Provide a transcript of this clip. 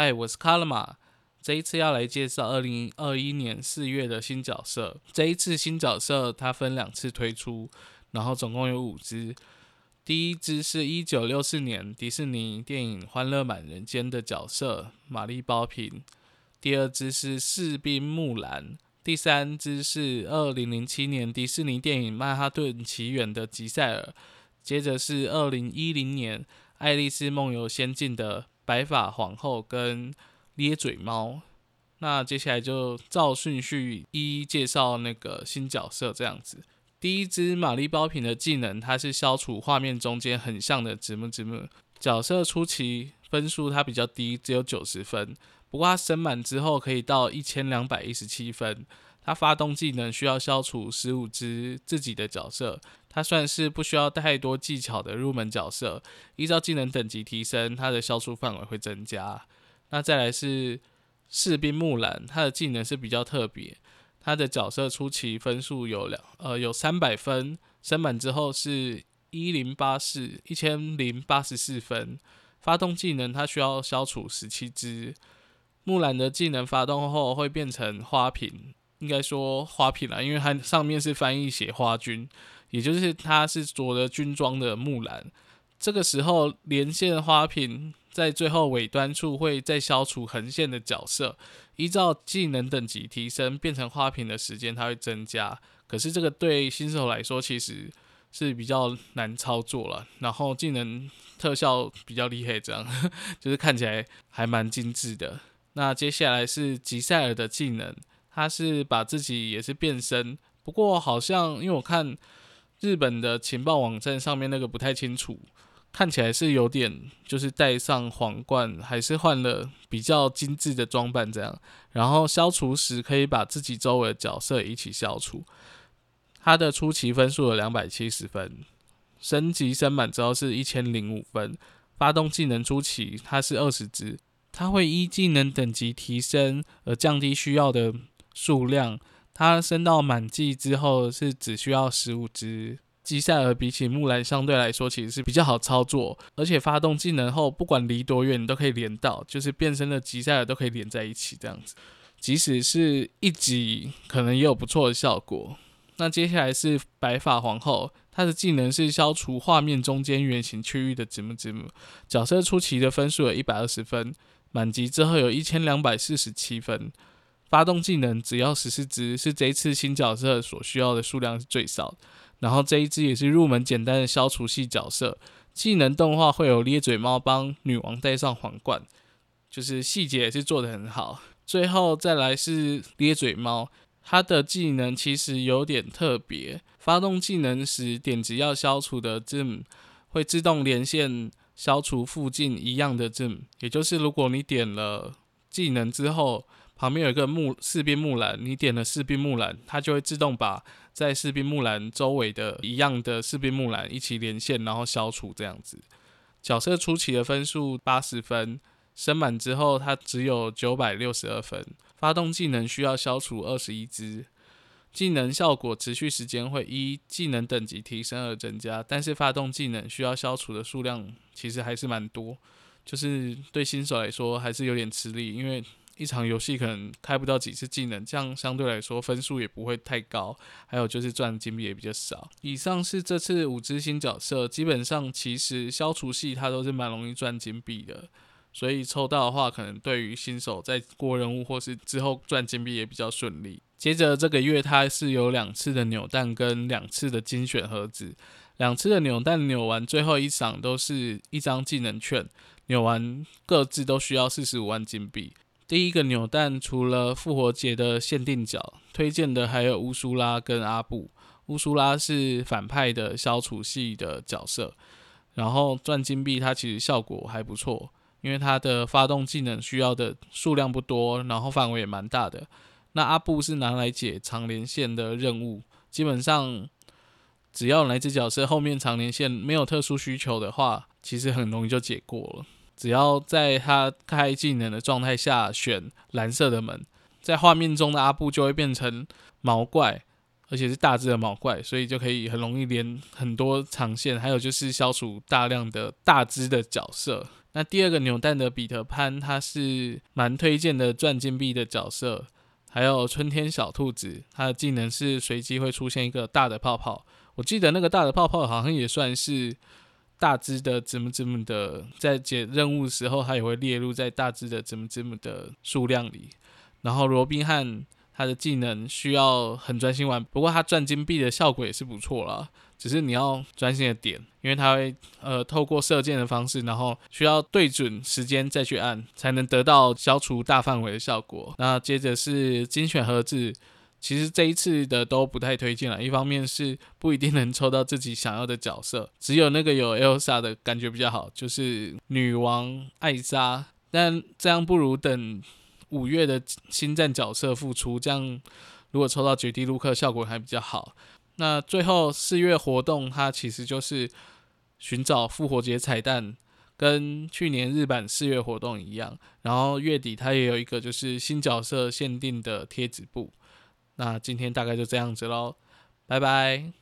嗨，我是卡勒玛。这一次要来介绍二零二一年四月的新角色。这一次新角色它分两次推出，然后总共有五只。第一只是一九六四年迪士尼电影《欢乐满人间》的角色玛丽包平。第二只是士兵木兰。第三只是二零零七年迪士尼电影《曼哈顿奇缘》的吉赛尔。接着是二零一零年《爱丽丝梦游仙境》的白发皇后跟咧嘴猫。那接下来就照顺序一一介绍那个新角色，这样子。第一只玛丽包品的技能，它是消除画面中间很像的字幕字幕。角色初期分数它比较低，只有九十分。不过它升满之后可以到一千两百一十七分。它发动技能需要消除十五只自己的角色，它算是不需要太多技巧的入门角色。依照技能等级提升，它的消除范围会增加。那再来是士兵木兰，它的技能是比较特别。它的角色初期分数有两呃有三百分，升满之后是一零八四一千零八十四分。发动技能它需要消除十七只。木兰的技能发动后会变成花瓶，应该说花瓶啦，因为它上面是翻译写花军，也就是它是着了军装的木兰。这个时候连线花瓶在最后尾端处会再消除横线的角色，依照技能等级提升变成花瓶的时间它会增加。可是这个对新手来说其实是比较难操作了，然后技能特效比较厉害，这样 就是看起来还蛮精致的。那接下来是吉赛尔的技能，他是把自己也是变身，不过好像因为我看日本的情报网站上面那个不太清楚，看起来是有点就是戴上皇冠，还是换了比较精致的装扮这样。然后消除时可以把自己周围的角色一起消除。他的初期分数有两百七十分，升级升满之后是一千零五分。发动技能初期它是二十只。它会依技能等级提升而降低需要的数量。它升到满级之后是只需要十五只。吉赛尔比起木兰相对来说其实是比较好操作，而且发动技能后不管离多远你都可以连到，就是变身的吉赛尔都可以连在一起这样子。即使是一级可能也有不错的效果。那接下来是白发皇后，她的技能是消除画面中间圆形区域的字幕字幕。角色初期的分数有一百二十分。满级之后有一千两百四十七分，发动技能只要十四只，是这一次新角色所需要的数量是最少。然后这一只也是入门简单的消除系角色，技能动画会有咧嘴猫帮女王戴上皇冠，就是细节也是做的很好。最后再来是咧嘴猫，它的技能其实有点特别，发动技能时点击要消除的字母会自动连线。消除附近一样的字，也就是如果你点了技能之后，旁边有一个木士兵木兰，你点了士兵木兰，它就会自动把在士兵木兰周围的一样的士兵木兰一起连线，然后消除这样子。角色初期的分数八十分，升满之后它只有九百六十二分。发动技能需要消除二十一只。技能效果持续时间会依技能等级提升而增加，但是发动技能需要消除的数量其实还是蛮多，就是对新手来说还是有点吃力，因为一场游戏可能开不到几次技能，这样相对来说分数也不会太高，还有就是赚金币也比较少。以上是这次五只新角色，基本上其实消除系它都是蛮容易赚金币的。所以抽到的话，可能对于新手在过任务或是之后赚金币也比较顺利。接着这个月它是有两次的扭蛋跟两次的精选盒子，两次的扭蛋扭完最后一场都是一张技能券，扭完各自都需要四十五万金币。第一个扭蛋除了复活节的限定角，推荐的还有乌苏拉跟阿布。乌苏拉是反派的消除系的角色，然后赚金币它其实效果还不错。因为它的发动技能需要的数量不多，然后范围也蛮大的。那阿布是拿来解长连线的任务，基本上只要哪只角色后面长连线没有特殊需求的话，其实很容易就解过了。只要在他开技能的状态下选蓝色的门，在画面中的阿布就会变成毛怪，而且是大只的毛怪，所以就可以很容易连很多长线。还有就是消除大量的大只的角色。那第二个扭蛋的彼得潘，他是蛮推荐的赚金币的角色。还有春天小兔子，它的技能是随机会出现一个大的泡泡。我记得那个大的泡泡好像也算是大只的子母子母的，在解任务的时候，它也会列入在大只的子母子母的数量里。然后罗宾汉。他的技能需要很专心玩，不过他赚金币的效果也是不错啦。只是你要专心的点，因为他会呃透过射箭的方式，然后需要对准时间再去按，才能得到消除大范围的效果。那接着是精选盒子，其实这一次的都不太推荐了。一方面是不一定能抽到自己想要的角色，只有那个有 Elsa 的感觉比较好，就是女王艾莎。但这样不如等。五月的星战角色复出，这样如果抽到绝地卢克，效果还比较好。那最后四月活动，它其实就是寻找复活节彩蛋，跟去年日版四月活动一样。然后月底它也有一个就是新角色限定的贴纸布。那今天大概就这样子喽，拜拜。